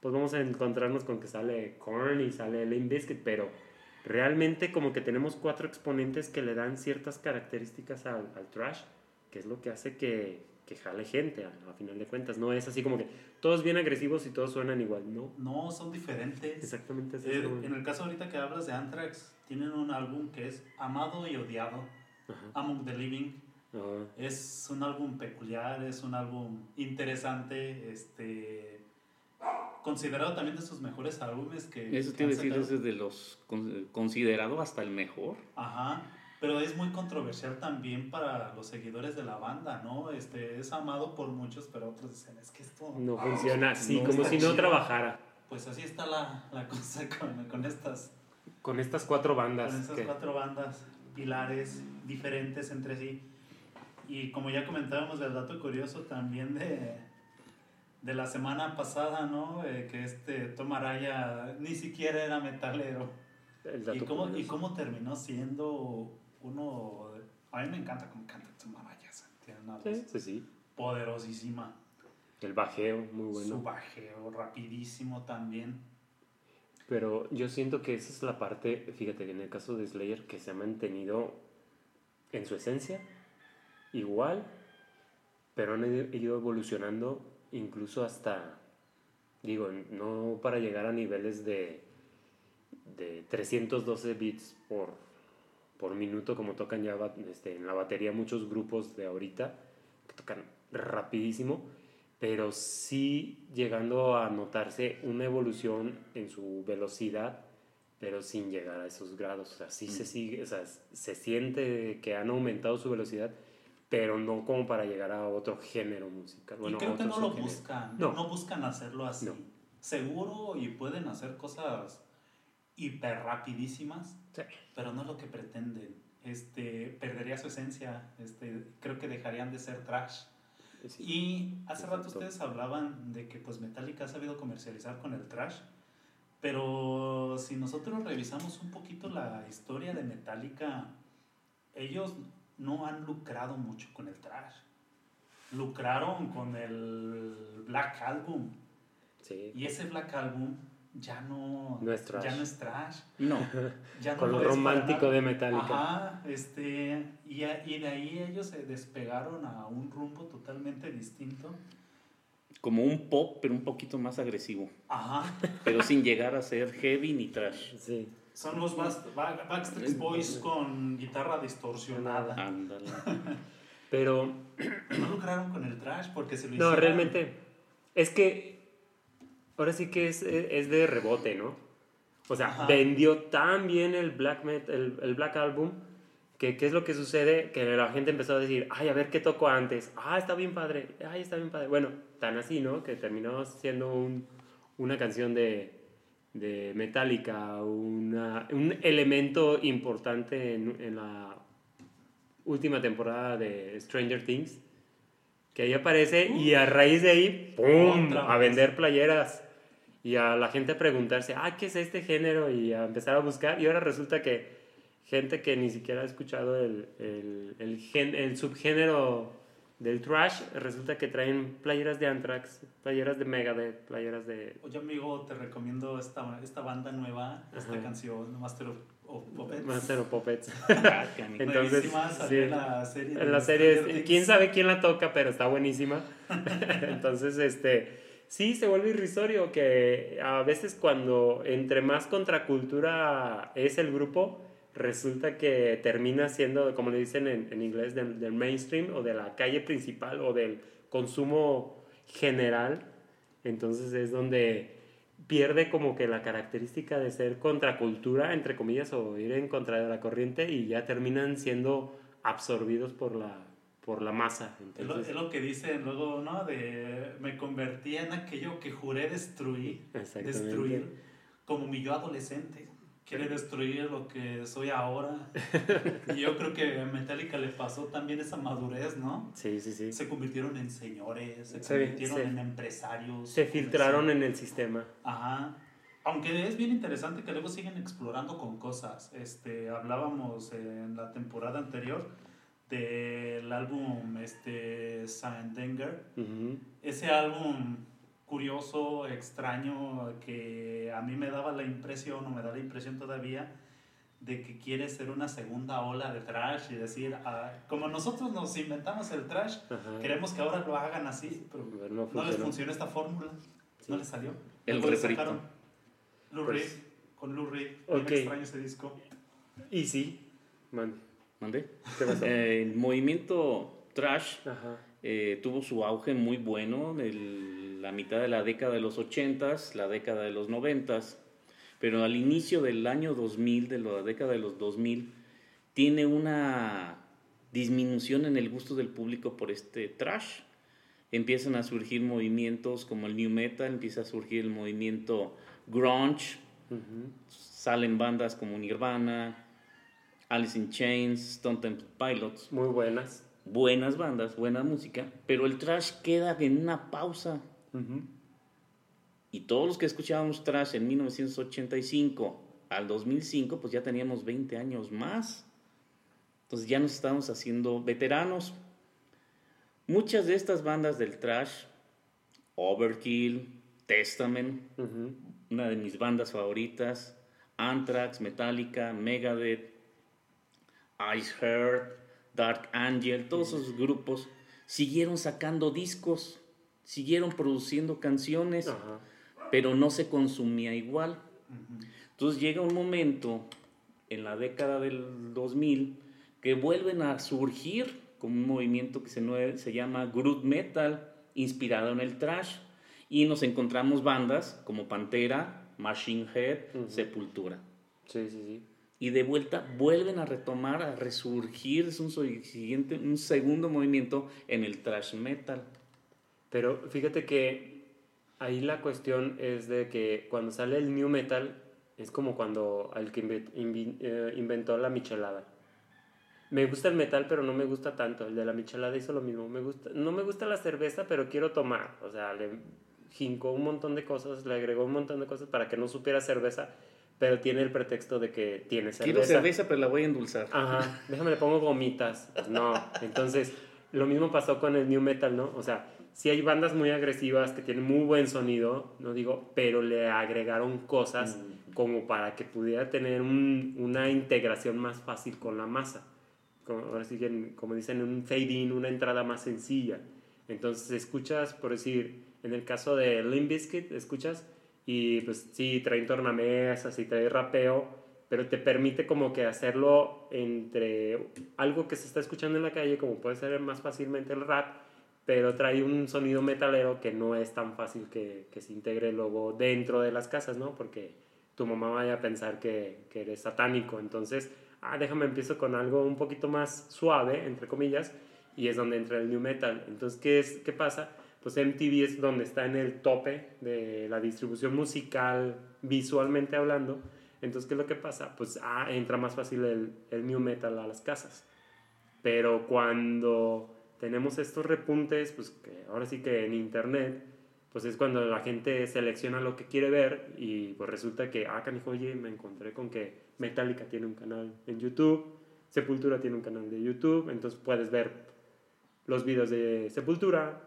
pues vamos a encontrarnos con que sale Korn y sale Lane Biscuit, pero realmente como que tenemos cuatro exponentes que le dan ciertas características al, al trash, que es lo que hace que, que jale gente a, final de cuentas. No es así como que todos bien agresivos y todos suenan igual, ¿no? No, son diferentes. Exactamente. Eh, en el caso ahorita que hablas de Anthrax, tienen un álbum que es amado y odiado, Among the Living. Es un álbum peculiar, es un álbum interesante, este considerado también de sus mejores álbumes que... Eso te iba a decir, es de los considerado hasta el mejor. Ajá, pero es muy controversial también para los seguidores de la banda, ¿no? Este, es amado por muchos, pero otros dicen, es que esto... No funciona así, como si no trabajara. Pues así está la, la cosa con, con, estas... Con estas cuatro bandas. Con estas cuatro bandas, pilares diferentes entre sí. Y como ya comentábamos, el dato curioso también de de la semana pasada, ¿no? Eh, que este Tom Araya ni siquiera era metalero. ¿Y cómo, ¿Y cómo terminó siendo uno... A mí me encanta cómo canta Tom Araya, Tiene una sí, sí, sí. poderosísima. El bajeo, muy bueno. Su bajeo, rapidísimo también. Pero yo siento que esa es la parte, fíjate, en el caso de Slayer, que se ha mantenido en su esencia igual, pero han ido evolucionando incluso hasta, digo, no para llegar a niveles de, de 312 bits por, por minuto como tocan ya este, en la batería muchos grupos de ahorita, que tocan rapidísimo, pero sí llegando a notarse una evolución en su velocidad, pero sin llegar a esos grados. O sea, sí se mm. sigue, o sea, se siente que han aumentado su velocidad, pero no como para llegar a otro género musical. Bueno, y creo que no lo buscan, no. no. buscan hacerlo así. Seguro y pueden hacer cosas hiper rapidísimas, sí. pero no es lo que pretenden. Este, perdería su esencia, este, creo que dejarían de ser trash. y hace rato ustedes hablaban de que pues Metallica ha sabido comercializar con el trash, pero si nosotros revisamos un poquito la historia de Metallica, ellos no han lucrado mucho con el trash. Lucraron con el Black Album. Sí. Y ese Black Album ya no, no es trash. Ya no es trash. No. Ya no con lo romántico de Metallica. Ajá, este, y, y de ahí ellos se despegaron a un rumbo totalmente distinto. Como un pop, pero un poquito más agresivo. Ajá. Pero sin llegar a ser heavy ni trash. Sí. Son los Backstreet Boys con guitarra distorsionada. Ándale. Pero. No lucraron con el trash porque se lo No, realmente. Es que. Ahora sí que es, es de rebote, ¿no? O sea, vendió tan bien el Black, el, el, Black Album que ¿qué es lo que sucede? Que la gente empezó a decir, ay, a ver qué tocó antes. Ah, está bien padre. Ay, está bien padre. Bueno, tan así, ¿no? Que terminó siendo un, una canción de de Metallica, una, un elemento importante en, en, la última temporada de Stranger Things, que ahí aparece y a raíz de ahí, ¡pum!, a vender playeras y a la gente preguntarse, ah, ¿qué es este género? Y a empezar a buscar y ahora resulta que gente que ni siquiera ha escuchado el, el, el, el subgénero del trash, resulta que traen playeras de Anthrax, playeras de Megadeth, playeras de... Oye amigo, te recomiendo esta, esta banda nueva, esta canción, Master of, Puppets. Master of Puppets. Entonces, sí, en la serie. En la serie, quién sabe quién la toca, pero está buenísima. Entonces, este, sí, se vuelve irrisorio que a veces cuando entre más contracultura es el grupo, resulta que termina siendo, como le dicen en, en inglés, del, del mainstream o de la calle principal o del consumo general. Entonces es donde pierde como que la característica de ser contracultura, entre comillas, o ir en contra de la corriente y ya terminan siendo absorbidos por la, por la masa. Es lo, Entonces, es lo que dicen luego, ¿no? De me convertí en aquello que juré destruir. Destruir. Como mi yo adolescente. Quiere destruir lo que soy ahora. y yo creo que a Metallica le pasó también esa madurez, ¿no? sí, sí, sí. Se convirtieron en señores, se convirtieron sí. en empresarios. Se filtraron en el sistema. Ajá. Aunque es bien interesante que luego siguen explorando con cosas. Este, hablábamos en la temporada anterior del álbum este, Sandenger. Ujú. Ese álbum curioso, extraño, que a mí me daba la impresión, o me da la impresión todavía, de que quiere ser una segunda ola de trash y decir, ah, como nosotros nos inventamos el trash, Ajá. queremos que ahora lo hagan así, pero no no les funcionó. esta fórmula, no les salió. El refrito. Lou Pues- Reed, con Lou Reed, bien Ok. extraño ese disco. Y sí, man. ¿Mandé? ¿Qué pasó? Eh, el movimiento trash eh, tuvo su auge muy bueno en la mitad de la década de los 80s, la década de los 90s, pero al inicio del año 2000, de la década de los 2000, tiene una disminución en el gusto del público por este trash. Empiezan a surgir movimientos como el new metal, empieza a surgir el movimiento grunge, Ujú. salen bandas como Nirvana, Alice in Chains, Stone Temple Pilots, Muy buenas. buenas bandas, buena música, pero el trash queda en una pausa. Ujú. Y todos los que escuchábamos trash en 1985 al 2005, pues ya teníamos 20 años más. Entonces ya nos estábamos haciendo veteranos. Muchas de estas bandas del trash, Overkill, Testament, una de mis bandas favoritas, Anthrax, Metallica, Megadeth, Ice Heart, Dark Angel, todos esos grupos siguieron sacando discos, siguieron produciendo canciones, Ajá. pero no se consumía igual. Entonces llega un momento en la década del 2000 que vuelven a surgir como un movimiento que se, se llama Groove Metal, inspirado en el trash. Y nos encontramos bandas como Pantera, Machine Head. Sepultura. Sí, sí, sí. Y de vuelta vuelven a retomar, a resurgir, es un, siguiente, un segundo movimiento en el trash metal. Pero fíjate que ahí la cuestión es de que cuando sale el new metal es como cuando el que eh, inventó la michelada. Me gusta el metal, pero no me gusta tanto. El de la michelada hizo lo mismo. Me gusta, no me gusta la cerveza, pero quiero tomar. O sea, le jincó un montón de cosas, le agregó un montón de cosas para que no supiera cerveza, pero tiene el pretexto de que tiene cerveza. Quiero cerveza, pero la voy a endulzar. Ajá, déjame le pongo gomitas. Pues no, entonces lo mismo pasó con el new metal, ¿no? O sea, sí hay bandas muy agresivas que tienen muy buen sonido, no digo, pero le agregaron cosas como para que pudiera tener un- una integración más fácil con la masa. Como, ahora sí que, como dicen, un fade-in, una entrada más sencilla. Entonces escuchas, por decir, en el caso de Limp Bizkit, escuchas y pues sí, traen tornamesas y trae rapeo, pero te permite como que hacerlo entre algo que se está escuchando en la calle, como puede ser más fácilmente el rap, pero trae un sonido metalero que no es tan fácil que, que se integre luego dentro de las casas, ¿no? Porque tu mamá vaya a pensar que, que eres satánico, entonces, ah, déjame empiezo con algo un poquito más suave, entre comillas, y es donde entra el new metal. Entonces, ¿qué, es, qué pasa? Pues MTV es donde está en el tope de la distribución musical, visualmente hablando. Entonces, ¿qué es lo que pasa? Pues ah, entra más fácil el, el new metal a las casas. Pero cuando tenemos estos repuntes, pues que ahora sí que en internet, pues es cuando la gente selecciona lo que quiere ver y pues resulta que, ah, canijo, oye, me encontré con que Metallica tiene un canal en YouTube, Sepultura tiene un canal de YouTube, entonces puedes ver los videos de Sepultura,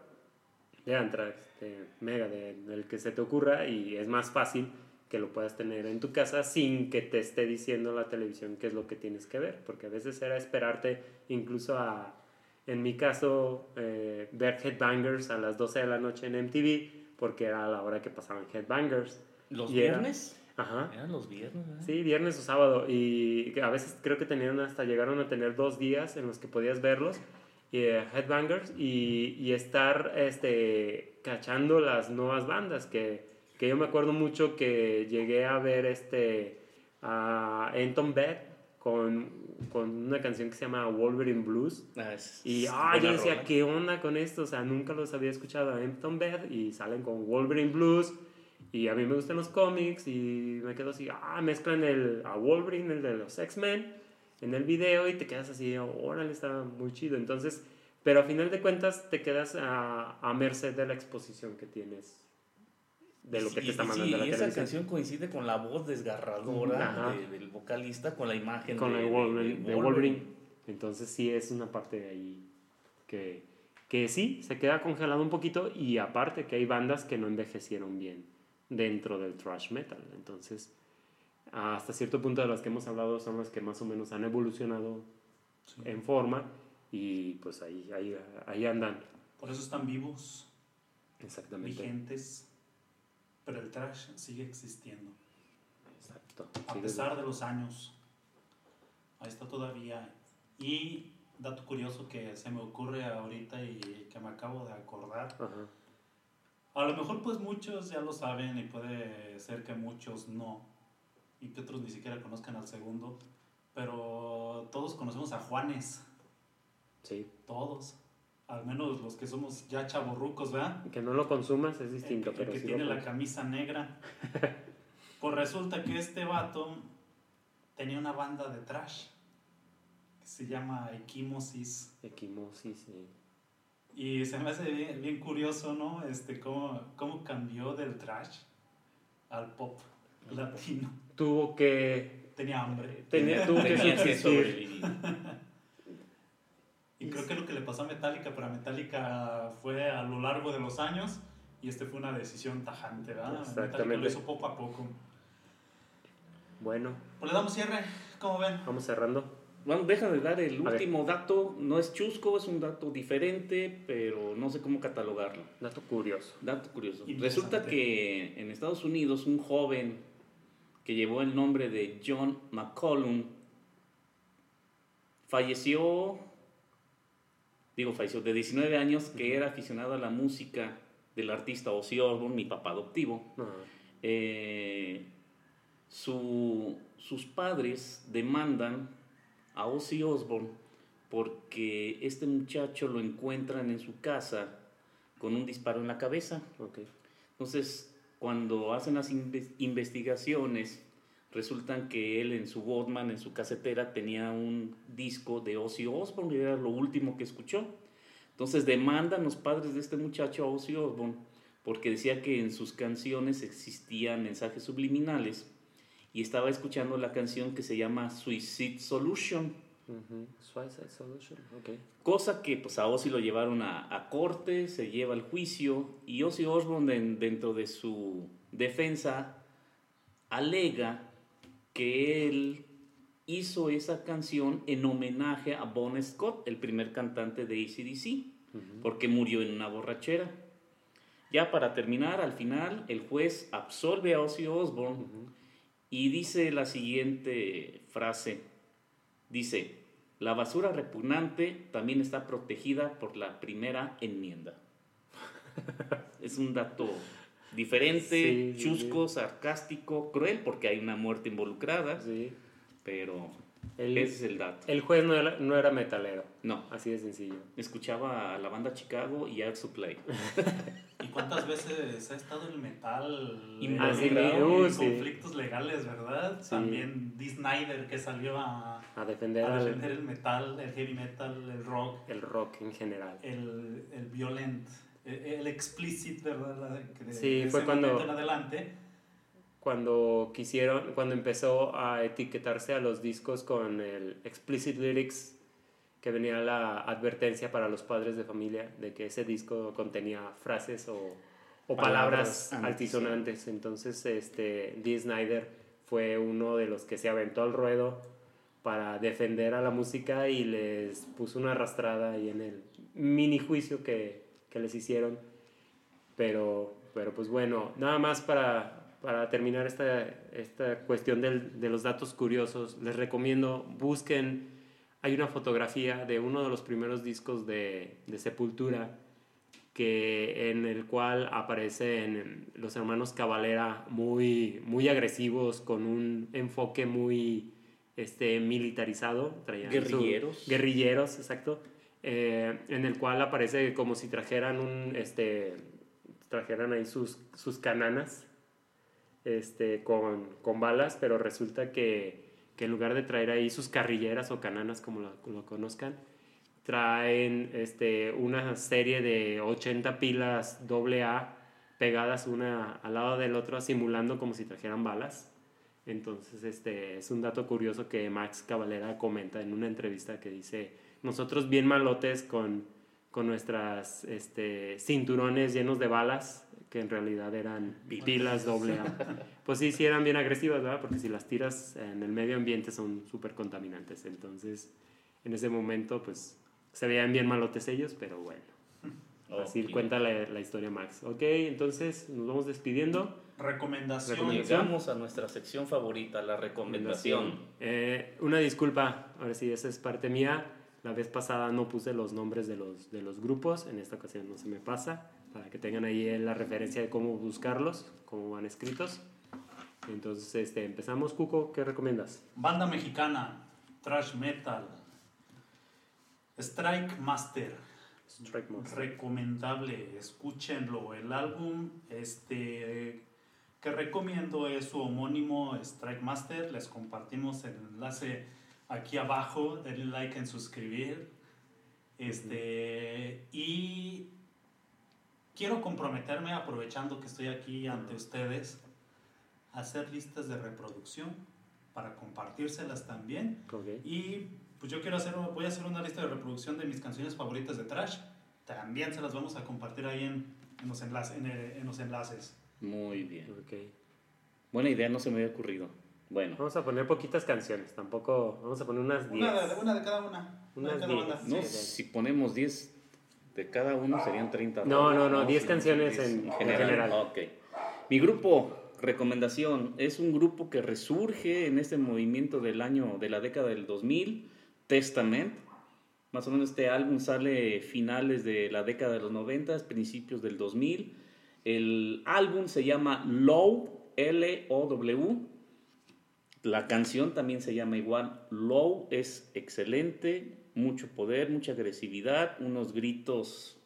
de Anthrax, de Megadeth, el que se te ocurra y es más fácil que lo puedas tener en tu casa sin que te esté diciendo la televisión qué es lo que tienes que ver, porque a veces era esperarte incluso a, en mi caso, eh, ver Headbangers a las 12 de la noche en MTV, porque era a la hora que pasaban Headbangers. ¿Los Y era- viernes? Ajá. Eran los viernes, ¿verdad? Sí, viernes o sábado. Y a veces creo que tenían hasta llegaron a tener dos días en los que podías verlos. Eh, headbangers y, y estar este, cachando las nuevas bandas. Que, que yo me acuerdo mucho que llegué a ver este, a Anton Bed con, con una canción que se llama Wolverine Blues. Ah, es- Y ah, yo decía, rola. ¿qué onda con esto? O sea, nunca los había escuchado a Empton Bed y salen con Wolverine Blues. Y a mí me gustan los cómics y me quedo así, ah, mezclan el, a Wolverine, el de los X-Men, en el video y te quedas así, órale, está muy chido. Entonces, pero a final de cuentas te quedas a, a merced de la exposición que tienes de lo que Sí, te está sí, mandando la y esa televisión. canción coincide con la voz desgarradora de- del vocalista, con la imagen con de, el Wolverine, de de Wolverine. Entonces sí es una parte de ahí que, que sí, se queda congelado un poquito y aparte que hay bandas que no envejecieron bien dentro del thrash metal. Entonces, hasta cierto punto de las que hemos hablado son las que más o menos han evolucionado en forma y pues ahí, ahí, ahí andan. Por eso están vivos, Exactamente. vigentes, pero el trash sigue existiendo. Exacto. A Sí, pesar de los años, ahí está todavía. Y dato curioso que se me ocurre ahorita y que me acabo de acordar. Ajá. A lo mejor pues muchos ya lo saben y puede ser que muchos no. Y que otros ni siquiera conozcan al segundo. Pero todos conocemos a Juanes. Sí. Todos. Al menos los que somos ya chavorrucos, ¿verdad? Que no lo consumas es El distinto, el pero que sí tiene la camisa negra. Pues resulta que este vato tenía una banda de trash que se llama Equimosis. Equimosis, sí. Y se me hace bien, bien curioso, ¿no? Este, cómo, cómo cambió del trash al pop latino. Tuvo que Tenía hambre. Tenía, tuvo que Tenía que subsistir. sobrevivir. Y creo que lo que le pasó a Metallica, pero a Metallica fue a lo largo de los años y este fue una decisión tajante, ¿verdad? Metallica Exactamente. lo hizo poco a poco. Bueno, Pues le damos cierre, ¿cómo ven? vamos cerrando. Bueno, deja de dar el último dato. No es chusco, es un dato diferente, pero no sé cómo catalogarlo. Dato curioso. Dato curioso. Resulta que en Estados Unidos un joven que llevó el nombre de John McCollum falleció, digo falleció, de 19 años, que era aficionado a la música del artista Ozzy Osbourne, mi papá adoptivo. Eh, su- sus padres demandan a Ozzy Osbourne porque este muchacho lo encuentran en su casa con un disparo en la cabeza. Entonces, cuando hacen las inve- investigaciones, resultan que él en su Walkman, en su casetera, tenía un disco de Ozzy Osbourne, y era lo último que escuchó. Entonces demandan los padres de este muchacho a Ozzy Osbourne porque decía que en sus canciones existían mensajes subliminales y estaba escuchando la canción que se llama Suicide Solution. Suicide Solution. Cosa que pues a Ozzy lo llevaron a, a corte, se lleva al juicio y Ozzy Osbourne den- dentro de su defensa alega que él hizo esa canción en homenaje a Bon Scott, el primer cantante de ACDC, Ujú. porque murió en una borrachera. Ya para terminar, al final, el juez absolve a Ozzy Osbourne y dice la siguiente frase. Dice, la basura repugnante también está protegida por la primera enmienda. es un dato diferente, Sí, sí, chusco, sarcástico, cruel, porque hay una muerte involucrada, Sí. pero El, ese es el dato. el juez no era, no era metalero. No, Así de sencillo. escuchaba a la banda Chicago y Air Supply. ¿Y cuántas veces ha estado el metal Involucrado. en sí. conflictos legales, verdad? Sí. También Dee Snyder que salió a, A defender a defender el metal, el heavy metal, el rock, el rock en general. el, el violent, el, el explicit, ¿verdad? Que de- Sí, de fue cuando- en adelante. Cuando quisieron, cuando empezó a etiquetarse a los discos con el explicit lyrics, que venía la advertencia para los padres de familia de que ese disco contenía frases o, o palabras, Palabras altisonantes. Entonces, este, Dee Snyder fue uno de los que se aventó al ruedo para defender a la música y les puso una arrastrada ahí en el mini juicio que, que les hicieron. Pero, pero pues bueno, nada más para, para terminar esta, esta cuestión del- de los datos curiosos, les recomiendo, busquen, hay una fotografía de uno de los primeros discos de, de Sepultura, que, en el cual aparecen los hermanos Cavalera muy, muy agresivos, con un enfoque muy este, militarizado. traían su- Guerrilleros. guerrilleros, exacto. eh, en el cual aparece como si trajeran un, este, trajeran ahí sus, sus cananas este, con, con balas, pero resulta que, que en lugar de traer ahí sus carrilleras o cananas, como lo, lo conozcan, traen este, una serie de 80 pilas AA pegadas una al lado del otro, simulando como si trajeran balas. Entonces, este es un dato curioso que Max Cavalera comenta en una entrevista que dice, nosotros bien malotes con, con nuestras este, cinturones llenos de balas, que en realidad eran pilas AA. Pues sí, sí eran bien agresivas, ¿verdad? Porque si las tiras en el medio ambiente son súper contaminantes. Entonces, en ese momento, pues se veían bien malotes ellos, pero bueno. Así cuenta la, la historia Max. Ok, entonces nos vamos despidiendo. Recomendación. Recomendación. Llegamos a nuestra sección favorita, la recomendación. Eh, una disculpa, ahora sí, esa es parte mía. La vez pasada no puse los nombres de los, de los grupos, en esta ocasión no se me pasa, para que tengan ahí la referencia de cómo buscarlos, cómo van escritos. Entonces, este, empezamos. Cuco, ¿qué recomiendas? Banda mexicana, thrash metal, Strike Master. Strike Monster. Recomendable, escúchenlo. El álbum este, que recomiendo es su homónimo Strike Master. Les compartimos el enlace aquí abajo. Denle like en suscribir. Este, y quiero comprometerme, aprovechando que estoy aquí ante ustedes, a hacer listas de reproducción para compartírselas también. Ok. Y pues yo quiero hacer, voy a hacer una lista de reproducción de mis canciones favoritas de Trash. También se las vamos a compartir ahí en, en los, enlaces, en, eh, en los enlaces. Muy bien. ok. Buena idea, no se me había ocurrido. Bueno, Vamos a poner poquitas canciones, tampoco. Vamos a poner unas 10. Una de, una de cada una. Una de Unas cada diez. banda. no, sí. si ponemos 10 de cada uno serían 30. No, no, no, 10 Sí, canciones 10 en- en general. Ok. Mi grupo, recomendación, es un grupo que resurge en este movimiento del año, de la década del 2000, Testament. Más o menos este álbum sale finales de la década de los 90, principios del 2000. El álbum se llama Low, L-O-W. La canción también se llama igual. Low es excelente, mucho poder, mucha agresividad, unos gritos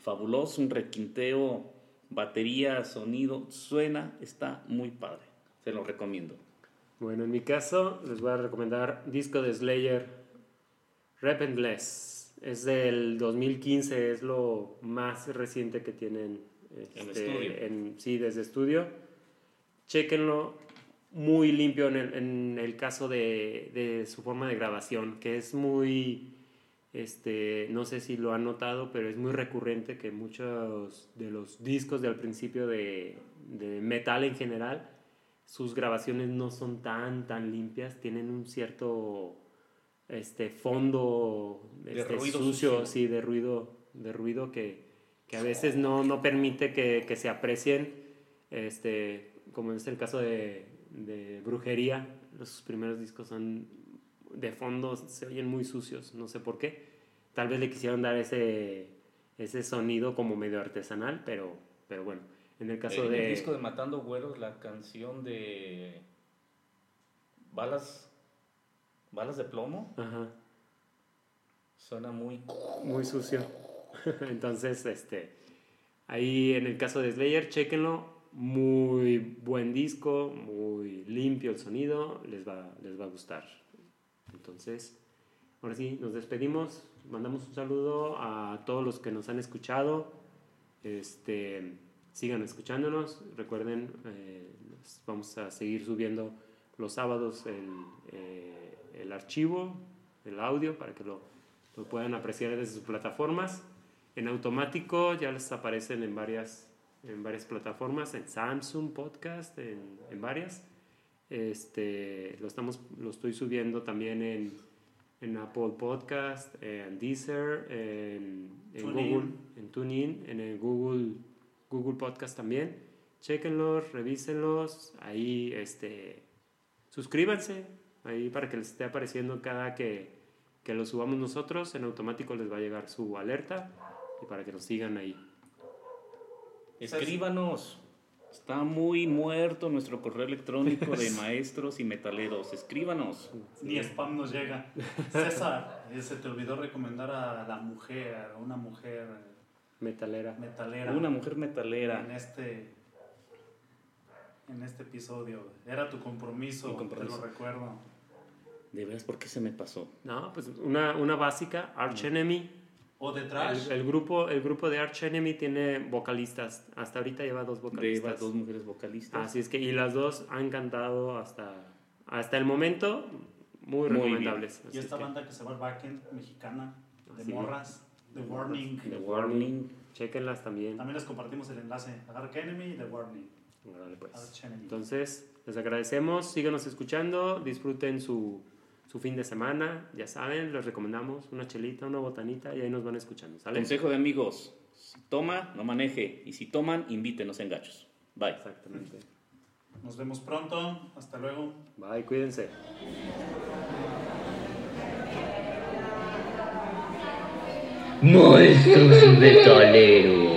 fabulosos, un requinteo, batería, sonido, suena, está muy padre. Se lo recomiendo. Bueno, en mi caso les voy a recomendar disco de Slayer, Repentless. Es del 2015, es lo más reciente que tienen En este, estudio. en- sí, desde estudio. Chéquenlo, muy limpio en el, en el caso de, de su forma de grabación, que es muy, este, no sé si lo han notado, pero es muy recurrente que muchos de los discos del principio de, de metal en general, sus grabaciones no son tan, tan limpias, tienen un cierto este, fondo De este, ruido sucio, sucio. sí, de ruido, de ruido que, que a veces no, no permite que, que se aprecien, este, como es el caso de, de Brujería, los primeros discos son de fondo, se oyen muy sucios, no sé por qué. Tal vez le quisieron dar ese, ese sonido como medio artesanal, pero, pero bueno, en el caso en de... el disco de Matando Güeros, la canción de Balas, Balas de Plomo, Ajá. suena muy... muy sucio. Entonces, este, ahí en el caso de Slayer, chequenlo. Muy buen disco, muy limpio el sonido, les va, les va a gustar. Entonces, ahora sí, nos despedimos. Mandamos un saludo a todos los que nos han escuchado. Este, sigan escuchándonos. Recuerden, eh, vamos a seguir subiendo los sábados el, eh, el archivo, el audio, para que lo, lo puedan apreciar desde sus plataformas. En automático ya les aparecen en varias, en varias plataformas, en Samsung Podcast, en, en varias. Este, lo, estamos, lo estoy subiendo también en, en Apple Podcast, en Deezer, en, en. Google, en TuneIn, en el Google, Google Podcast también. Chequenlos, revísenlos. Ahí, este, suscríbanse. Ahí para que les esté apareciendo cada que, que lo subamos nosotros. En automático les va a llegar su alerta. Y para que nos sigan ahí. Escríbanos. Está muy muerto nuestro correo electrónico de maestros y metaleros. Escríbanos. Ni spam nos llega. César, eh, se te olvidó recomendar a la mujer, a una mujer Metalera. metalera. Una mujer metalera. En este, en este episodio. Era tu compromiso, Mi compromiso. te lo recuerdo. De veras, ¿por qué se me pasó? No, pues una, una básica, Arch Enemy. O de trash. El, el grupo, el grupo de Arch Enemy tiene vocalistas. Hasta ahorita lleva dos vocalistas. dos mujeres vocalistas. Así es que, y las dos han cantado hasta, hasta el momento muy Muy recomendables. y esta es que, banda que se va al backend, mexicana, de Así. morras, The Warning. The Warning. Chequenlas también. También les compartimos el enlace. Ark Enemy y The Warning. Órale, pues. Arch Enemy. Entonces, les agradecemos, síganos escuchando, disfruten su, su fin de semana, ya saben, les recomendamos una chelita, una botanita y ahí nos van escuchando, ¿sale? Consejo de amigos. Si toma, no maneje. Y si toman, invítenos en gachos. Bye. Exactamente. Nos vemos pronto. Hasta luego. Bye, cuídense. Monstruos metaleros.